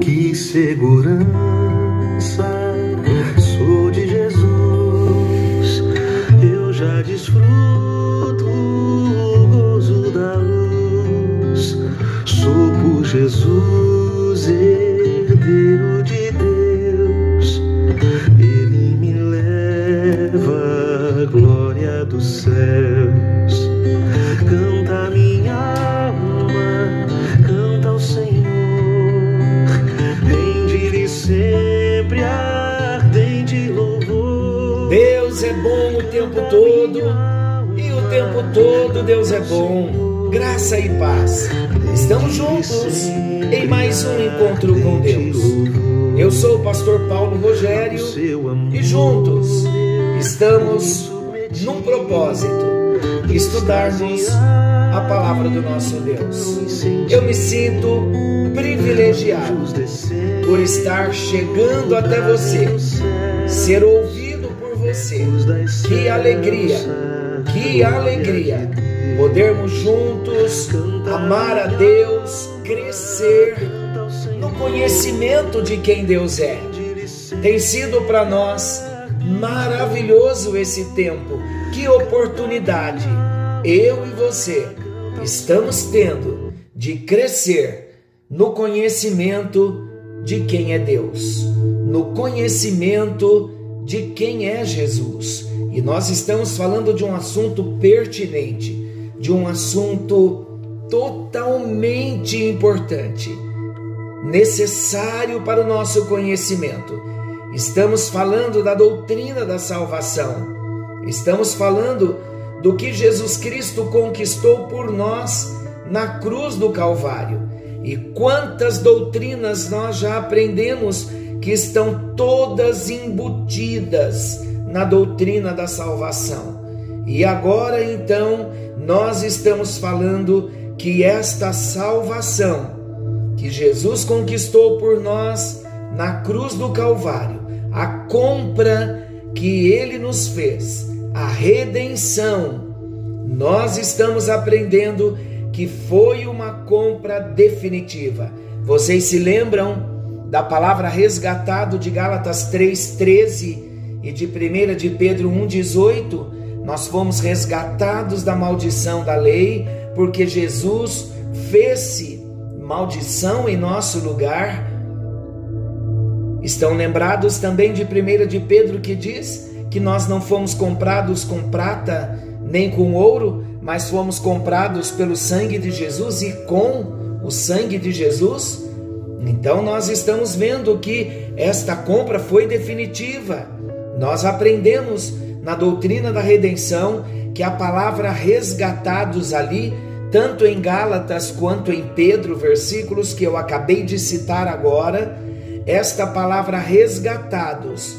Que segurança todo e o tempo todo Deus é bom. Graça e paz. Estamos juntos em mais um encontro com Deus. Eu sou o pastor Paulo Rogério e juntos estamos num propósito estudarmos a palavra do nosso Deus. Eu me sinto privilegiado por estar chegando até você, ser ouvido por você. Que alegria, que alegria podermos juntos amar a Deus, crescer no conhecimento de quem Deus é. Tem sido para nós maravilhoso esse tempo. Que oportunidade eu e você estamos tendo de crescer no conhecimento de quem é Deus, no conhecimento de quem é Jesus. E nós estamos falando de um assunto pertinente, de um assunto totalmente importante, necessário para o nosso conhecimento. Estamos falando da doutrina da salvação. Estamos falando do que Jesus Cristo conquistou por nós na cruz do Calvário. E quantas doutrinas nós já aprendemos que estão todas embutidas na doutrina da salvação. E agora então nós estamos falando que esta salvação que Jesus conquistou por nós na cruz do Calvário, a compra que ele nos fez, a redenção, nós estamos aprendendo que foi uma compra definitiva. Vocês se lembram da palavra resgatado de Gálatas 3:13 e de 1 de Pedro 1:18? Nós fomos resgatados da maldição da lei, porque Jesus fez-se maldição em nosso lugar. Estão lembrados também de 1 de Pedro que diz que nós não fomos comprados com prata nem com ouro, mas fomos comprados pelo sangue de Jesus e com o sangue de Jesus? Então nós estamos vendo que esta compra foi definitiva. Nós aprendemos na doutrina da redenção que a palavra resgatados ali, tanto em Gálatas quanto em Pedro, versículos que eu acabei de citar agora, esta palavra resgatados,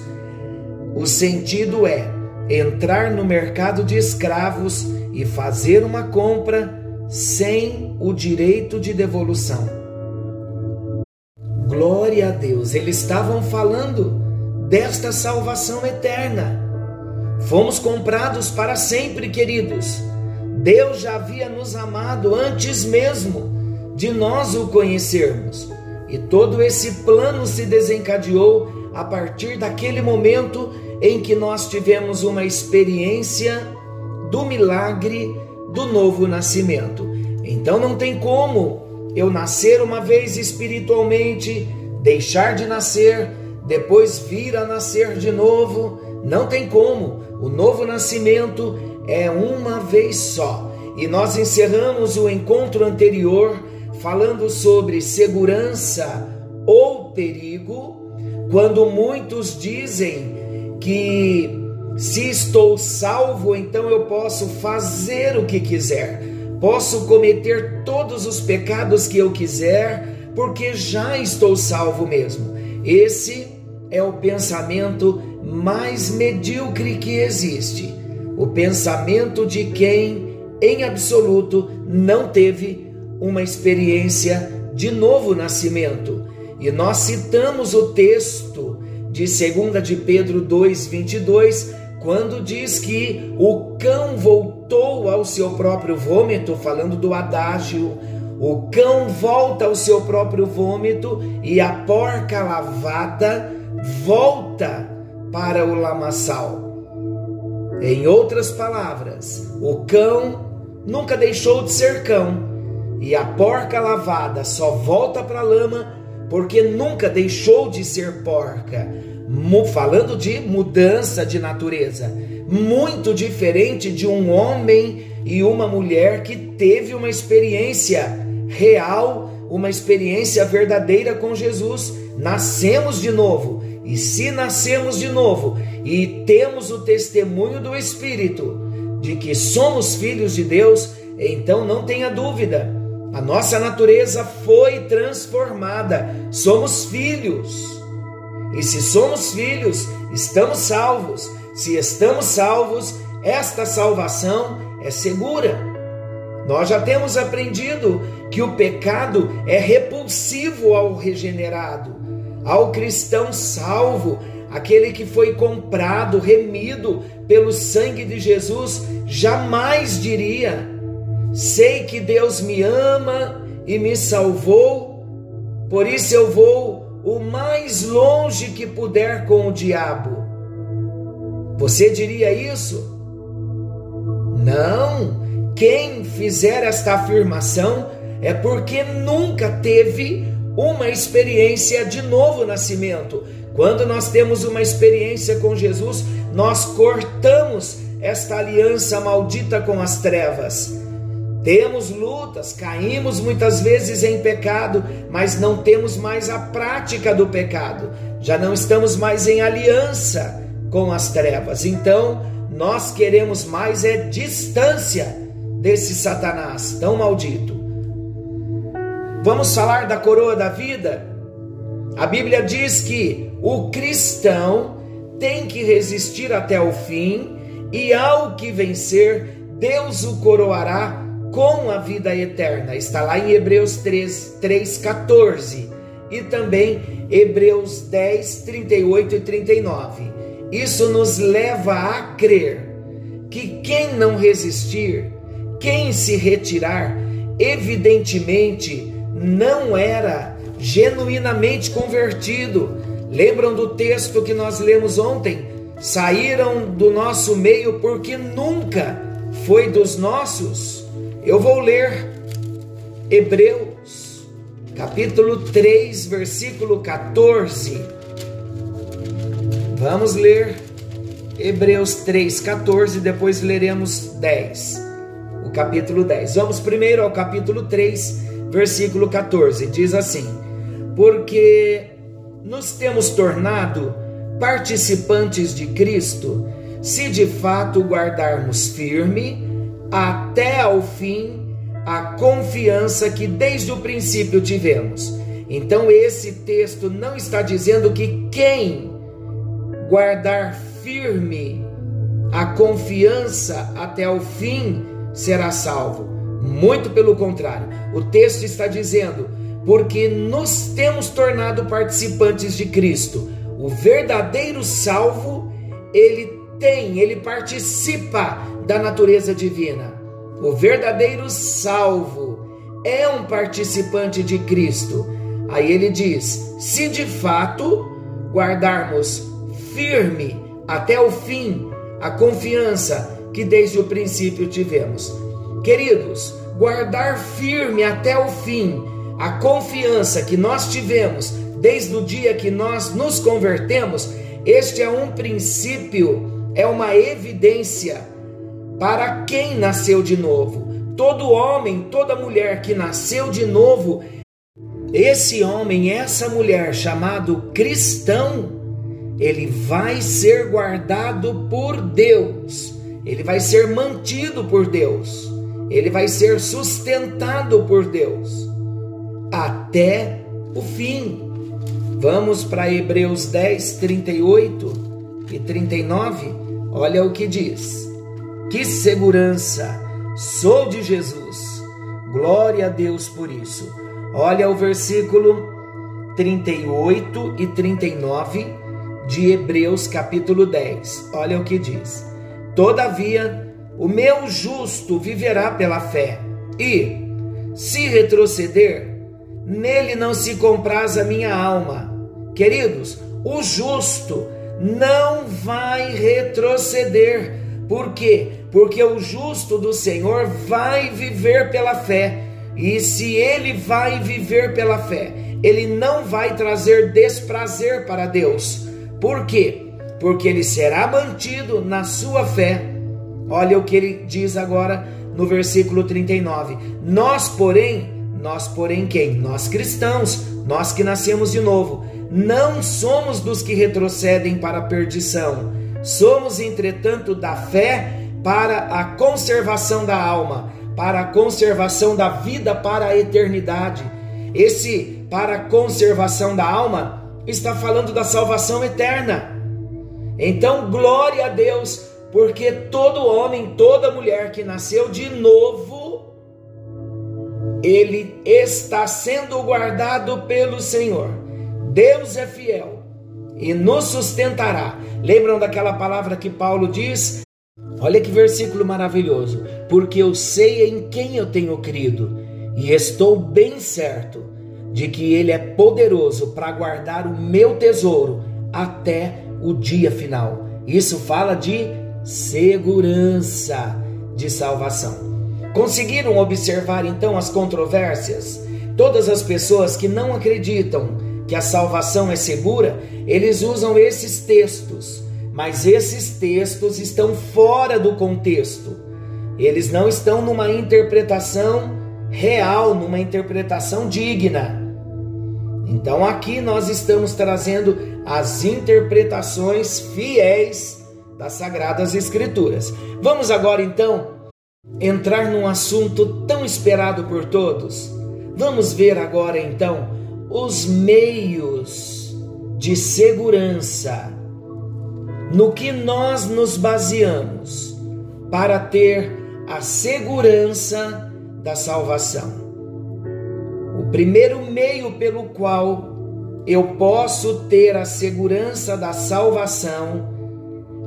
o sentido é entrar no mercado de escravos e fazer uma compra sem o direito de devolução. Glória a Deus, eles estavam falando desta salvação eterna. Fomos comprados para sempre, queridos. Deus já havia nos amado antes mesmo de nós o conhecermos. E todo esse plano se desencadeou a partir daquele momento em que nós tivemos uma experiência do milagre do novo nascimento. Então não tem como eu nascer uma vez espiritualmente, deixar de nascer, depois vir a nascer de novo. Não tem como. O novo nascimento é uma vez só. E nós encerramos o encontro anterior falando sobre segurança ou perigo, quando muitos dizem que se estou salvo, então eu posso fazer o que quiser, posso cometer todos os pecados que eu quiser, porque já estou salvo mesmo. Esse é o pensamento mais medíocre que existe. O pensamento de quem, em absoluto, não teve uma experiência de novo nascimento. E nós citamos o texto de 2 de Pedro 2:22, quando diz que o cão voltou ao seu próprio vômito, falando do adágio, o cão volta ao seu próprio vômito e a porca lavada volta para o lamaçal. Em outras palavras, o cão nunca deixou de ser cão e a porca lavada só volta para a lama porque nunca deixou de ser porca. Falando de mudança de natureza, muito diferente de um homem e uma mulher que teve uma experiência real, uma experiência verdadeira com Jesus. Nascemos de novo, e se nascemos de novo e temos o testemunho do Espírito de que somos filhos de Deus, então não tenha dúvida, a nossa natureza foi transformada, somos filhos. E se somos filhos, estamos salvos. Se estamos salvos, esta salvação é segura. Nós já temos aprendido que o pecado é repulsivo ao regenerado, ao cristão salvo, aquele que foi comprado, remido pelo sangue de Jesus, jamais diria: Sei que Deus me ama e me salvou, por isso eu vou o mais longe que puder com o diabo. Você diria isso? Não. Quem fizer esta afirmação é porque nunca teve uma experiência de novo nascimento. Quando nós temos uma experiência com Jesus, nós cortamos esta aliança maldita com as trevas. Temos lutas, caímos muitas vezes em pecado, mas não temos mais a prática do pecado. Já não estamos mais em aliança com as trevas. Então, nós queremos mais é distância desse Satanás tão maldito. Vamos falar da coroa da vida? A Bíblia diz que o cristão tem que resistir até o fim e ao que vencer, Deus o coroará com a vida eterna. Está lá em Hebreus 3, 3 14 e também Hebreus 10, 38 e 39. Isso nos leva a crer que quem não resistir, quem se retirar, evidentemente não era genuinamente convertido. Lembram do texto que nós lemos ontem? Saíram do nosso meio porque nunca foi dos nossos. Eu vou ler Hebreus, capítulo 3, versículo 14. Vamos ler Hebreus 3, 14, depois leremos 10. O capítulo 10. Vamos primeiro ao capítulo 3, versículo 14. Diz assim: Porque nos temos tornado participantes de Cristo, se de fato guardarmos firme até ao fim a confiança que desde o princípio tivemos. Então, esse texto não está dizendo que quem guardar firme a confiança até o fim será salvo. Muito pelo contrário, o texto está dizendo: porque nos temos tornado participantes de Cristo. O verdadeiro salvo, ele tem, ele participa da natureza divina. O verdadeiro salvo é um participante de Cristo. Aí ele diz: se de fato guardarmos firme até o fim a confiança que desde o princípio tivemos. Queridos, guardar firme até o fim a confiança que nós tivemos desde o dia que nós nos convertemos, este é um princípio, é uma evidência para quem nasceu de novo. Todo homem, toda mulher que nasceu de novo, esse homem, essa mulher chamado cristão, ele vai ser guardado por Deus, ele vai ser mantido por Deus, ele vai ser sustentado por Deus até o fim. Vamos para Hebreus 10, 38 e 39. Olha o que diz. Que segurança! Sou de Jesus. Glória a Deus por isso. Olha o versículo 38 e 39 de Hebreus capítulo 10. Olha o que diz. Todavia, o meu justo viverá pela fé, e, se retroceder, nele não se compraz a minha alma. Queridos, o justo não vai retroceder. Por quê? Porque o justo do Senhor vai viver pela fé. E se ele vai viver pela fé, ele não vai trazer desprazer para Deus. Por quê? Porque ele será mantido na sua fé. Olha o que ele diz agora no versículo 39. Nós, porém, nós, porém, quem? Nós cristãos, nós que nascemos de novo, não somos dos que retrocedem para a perdição. Somos, entretanto, da fé para a conservação da alma, para a conservação da vida para a eternidade. Esse para a conservação da alma está falando da salvação eterna. Então, glória a Deus, porque todo homem, toda mulher que nasceu de novo, ele está sendo guardado pelo Senhor. Deus é fiel e nos sustentará. Lembram daquela palavra que Paulo diz? Olha que versículo maravilhoso. Porque eu sei em quem eu tenho crido e estou bem certo de que Ele é poderoso para guardar o meu tesouro até o dia final. Isso fala de segurança de salvação. Conseguiram observar então as controvérsias? Todas as pessoas que não acreditam que a salvação é segura, eles usam esses textos, mas esses textos estão fora do contexto. Eles não estão numa interpretação real, numa interpretação digna. Então aqui nós estamos trazendo as interpretações fiéis das sagradas escrituras. Vamos agora então entrar num assunto tão esperado por todos. Vamos ver agora então os meios de segurança no que nós nos baseamos para ter a segurança da salvação. O primeiro meio pelo qual eu posso ter a segurança da salvação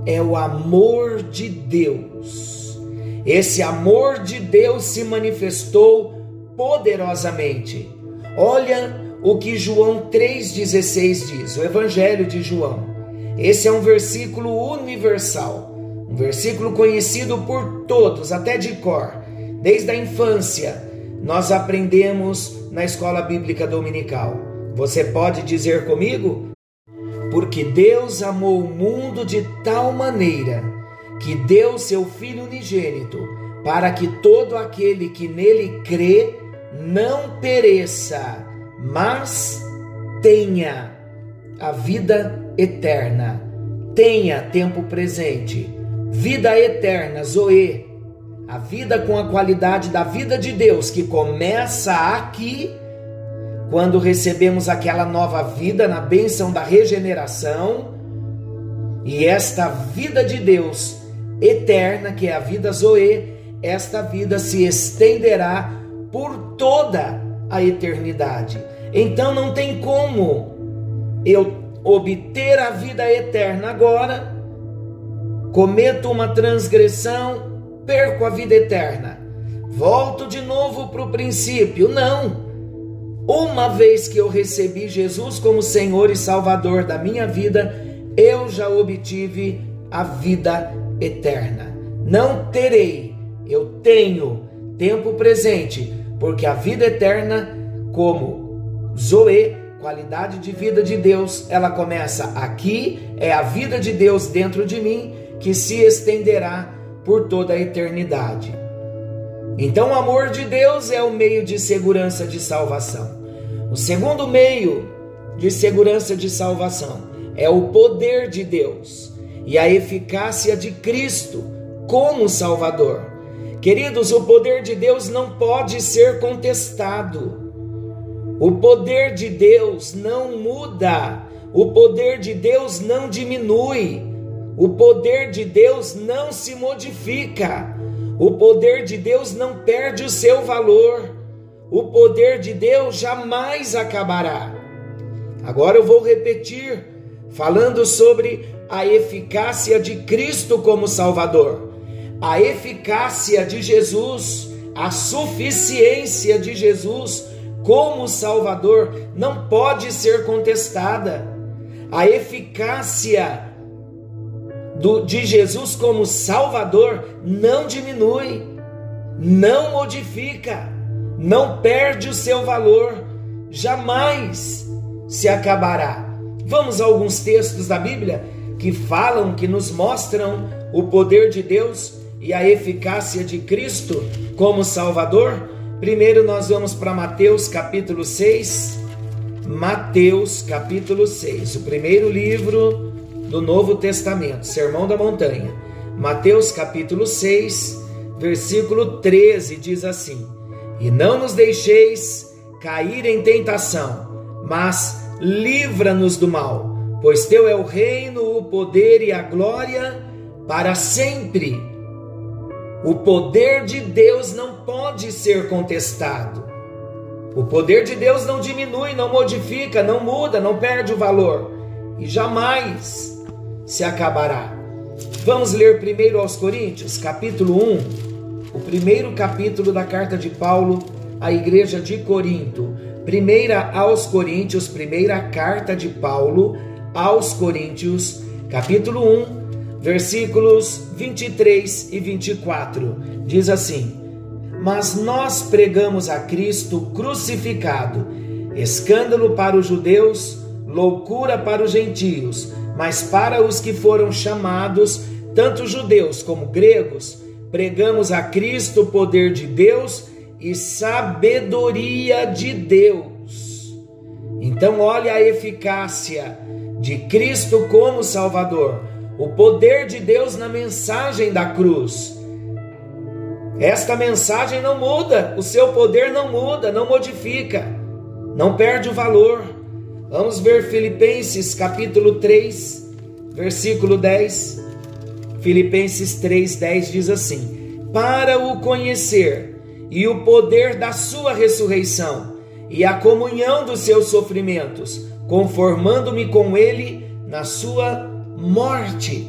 é o amor de Deus. Esse amor de Deus se manifestou poderosamente. Olha o que João 3,16 diz, o Evangelho de João. Esse é um versículo universal, um versículo conhecido por todos, até de cor. Desde a infância, nós aprendemos na escola bíblica dominical. Você pode dizer comigo? Porque Deus amou o mundo de tal maneira que deu seu Filho unigênito, para que todo aquele que nele crê não pereça, mas tenha a vida eterna, tenha tempo presente, vida eterna, Zoe, a vida com a qualidade da vida de Deus que começa aqui, quando recebemos aquela nova vida na bênção da regeneração, e esta vida de Deus eterna, que é a vida Zoe, esta vida se estenderá por toda a eternidade. Então não tem como eu obter a vida eterna agora, cometo uma transgressão, perco a vida eterna, volto de novo para o princípio. Não. Uma vez que eu recebi Jesus como Senhor e Salvador da minha vida, eu já obtive a vida eterna. Não terei, eu tenho tempo presente porque a vida eterna, como Zoe, qualidade de vida de Deus, ela começa aqui, é a vida de Deus dentro de mim que se estenderá por toda a eternidade. Então, o amor de Deus é o meio de segurança de salvação. O segundo meio de segurança de salvação é o poder de Deus e a eficácia de Cristo como Salvador. Queridos, o poder de Deus não pode ser contestado. O poder de Deus não muda. O poder de Deus não diminui. O poder de Deus não se modifica. O poder de Deus não perde o seu valor. O poder de Deus jamais acabará. Agora eu vou repetir, falando sobre a eficácia de Cristo como Salvador. a eficácia de Jesus, a suficiência de Jesus como Salvador não pode ser contestada. A eficácia do, de Jesus como Salvador não diminui, não modifica, não perde o seu valor, jamais se acabará. Vamos a alguns textos da Bíblia que falam, que nos mostram o poder de Deus e a eficácia de Cristo como Salvador. Primeiro nós vamos para Mateus capítulo 6. Mateus capítulo 6, o primeiro livro do Novo Testamento, Sermão da Montanha. Mateus capítulo 6, versículo 13 diz assim: E não nos deixeis cair em tentação, mas livra-nos do mal, pois teu é o reino, o poder e a glória para sempre. O poder de Deus não pode ser contestado. O poder de Deus não diminui, não modifica, não muda, não perde o valor e jamais se acabará. Vamos ler primeiro aos Coríntios, capítulo 1, o primeiro capítulo da carta de Paulo à igreja de Corinto. Primeira aos Coríntios, primeira carta de Paulo aos Coríntios, capítulo 1, versículos 23 e 24. Diz assim: Mas nós pregamos a Cristo crucificado, escândalo para os judeus, loucura para os gentios, mas para os que foram chamados, tanto judeus como gregos, pregamos a Cristo o poder de Deus e sabedoria de Deus. Então, olha a eficácia de Cristo como Salvador o poder de Deus na mensagem da cruz. Esta mensagem não muda, o seu poder não muda, não modifica, não perde o valor. Vamos ver Filipenses capítulo 3, versículo 10. Filipenses 3, 10 diz assim: Para o conhecer e o poder da sua ressurreição e a comunhão dos seus sofrimentos, conformando-me com ele na sua morte.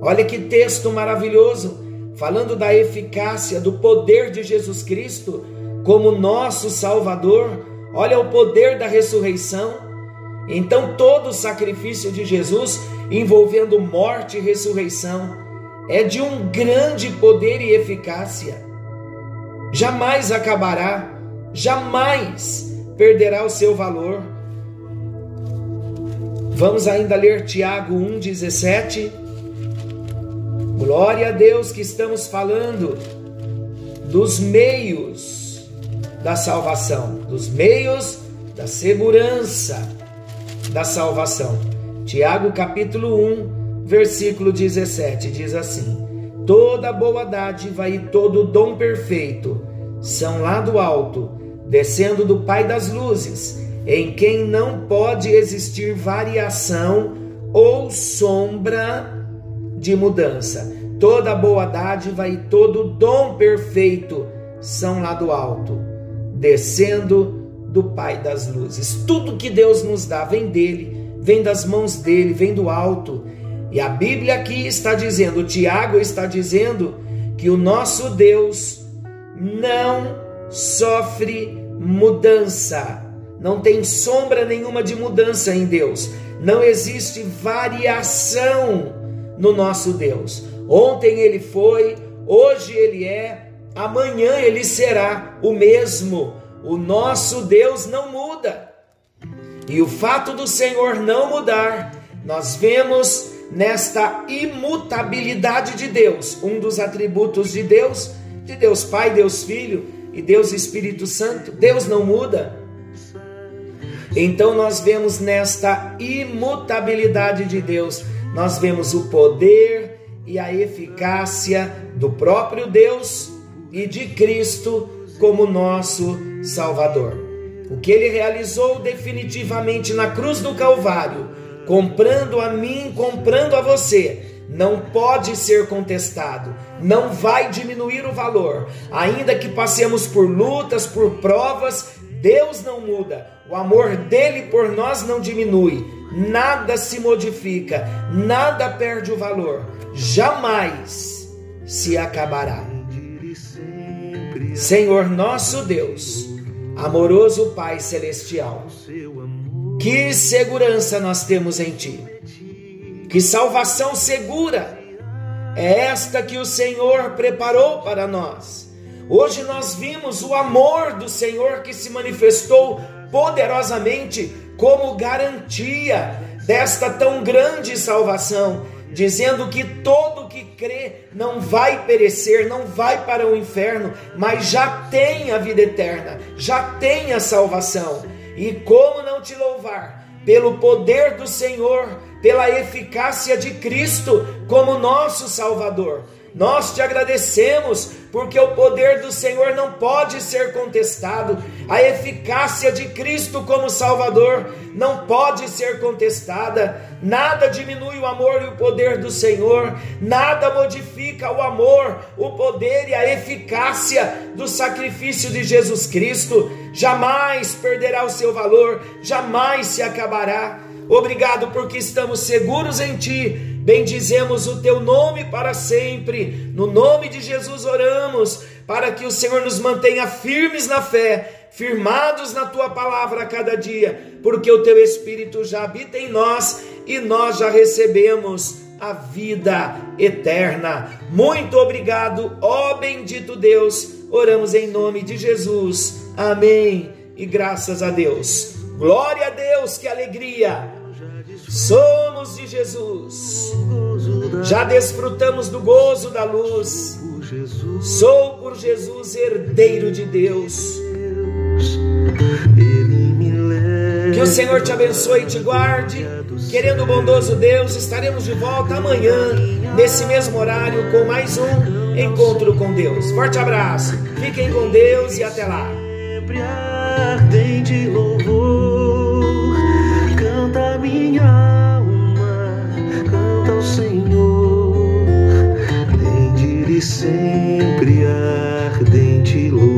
Olha que texto maravilhoso, falando da eficácia, do poder de Jesus Cristo como nosso Salvador. Olha o poder da ressurreição. Então, todo o sacrifício de Jesus envolvendo morte e ressurreição é de um grande poder e eficácia. Jamais acabará, jamais perderá o seu valor Vamos ainda ler Tiago 1,17. Glória a Deus que estamos falando dos meios da salvação, dos meios da segurança da salvação. Tiago capítulo 1, versículo 17 diz assim: Toda boa dádiva e todo dom perfeito são lá do alto, descendo do Pai das luzes em quem não pode existir variação ou sombra de mudança. Toda boa dádiva e todo dom perfeito são lá do alto, descendo do Pai das luzes. Tudo que Deus nos dá vem dele, vem das mãos dele, vem do alto. E a Bíblia aqui está dizendo, Tiago está dizendo que o nosso Deus não sofre mudança não tem sombra nenhuma de mudança em Deus. Não existe variação no nosso Deus. Ontem ele foi, hoje ele é, amanhã ele será o mesmo. O nosso Deus não muda. E o fato do Senhor não mudar, nós vemos nesta imutabilidade de Deus, um dos atributos de Deus, de Deus Pai, Deus Filho e Deus Espírito Santo. Deus não muda. Então nós vemos nesta imutabilidade de Deus, nós vemos o poder e a eficácia do próprio Deus e de Cristo como nosso Salvador. O que ele realizou definitivamente na cruz do Calvário, comprando a mim, comprando a você, não pode ser contestado, não vai diminuir o valor, ainda que passemos por lutas, por provas, Deus não muda, o amor dele por nós não diminui, nada se modifica, nada perde o valor, jamais se acabará. Senhor nosso Deus, amoroso Pai celestial, que segurança nós temos em Ti, que salvação segura é esta que o Senhor preparou para nós. Hoje nós vimos o amor do Senhor que se manifestou poderosamente como garantia desta tão grande salvação, dizendo que todo que crê não vai perecer, não vai para o inferno, mas já tem a vida eterna, já tem a salvação. E como não te louvar pelo poder do Senhor pela eficácia de Cristo como nosso Salvador. Nós te agradecemos porque o poder do Senhor não pode ser contestado, a eficácia de Cristo como Salvador não pode ser contestada. Nada diminui o amor e o poder do Senhor, nada modifica o amor, o poder e a eficácia do sacrifício de Jesus Cristo. Jamais perderá o seu valor, jamais se acabará. Obrigado porque estamos seguros em Ti. Bendizemos o Teu nome para sempre. No nome de Jesus oramos para que o Senhor nos mantenha firmes na fé, firmados na Tua palavra a cada dia, porque o Teu Espírito já habita em nós e nós já recebemos a vida eterna. Muito obrigado, ó bendito Deus. Oramos em nome de Jesus. Amém. E graças a Deus. Glória a Deus, que alegria! Somos de Jesus. Já desfrutamos do gozo da luz. Sou por Jesus herdeiro de Deus. Que o Senhor te abençoe e te guarde. Querendo o bondoso Deus, estaremos de volta amanhã, nesse mesmo horário, com mais um encontro com Deus. Forte abraço, fiquem com Deus e até lá. Minha alma, canta ao Senhor, rende sempre ardente louvor.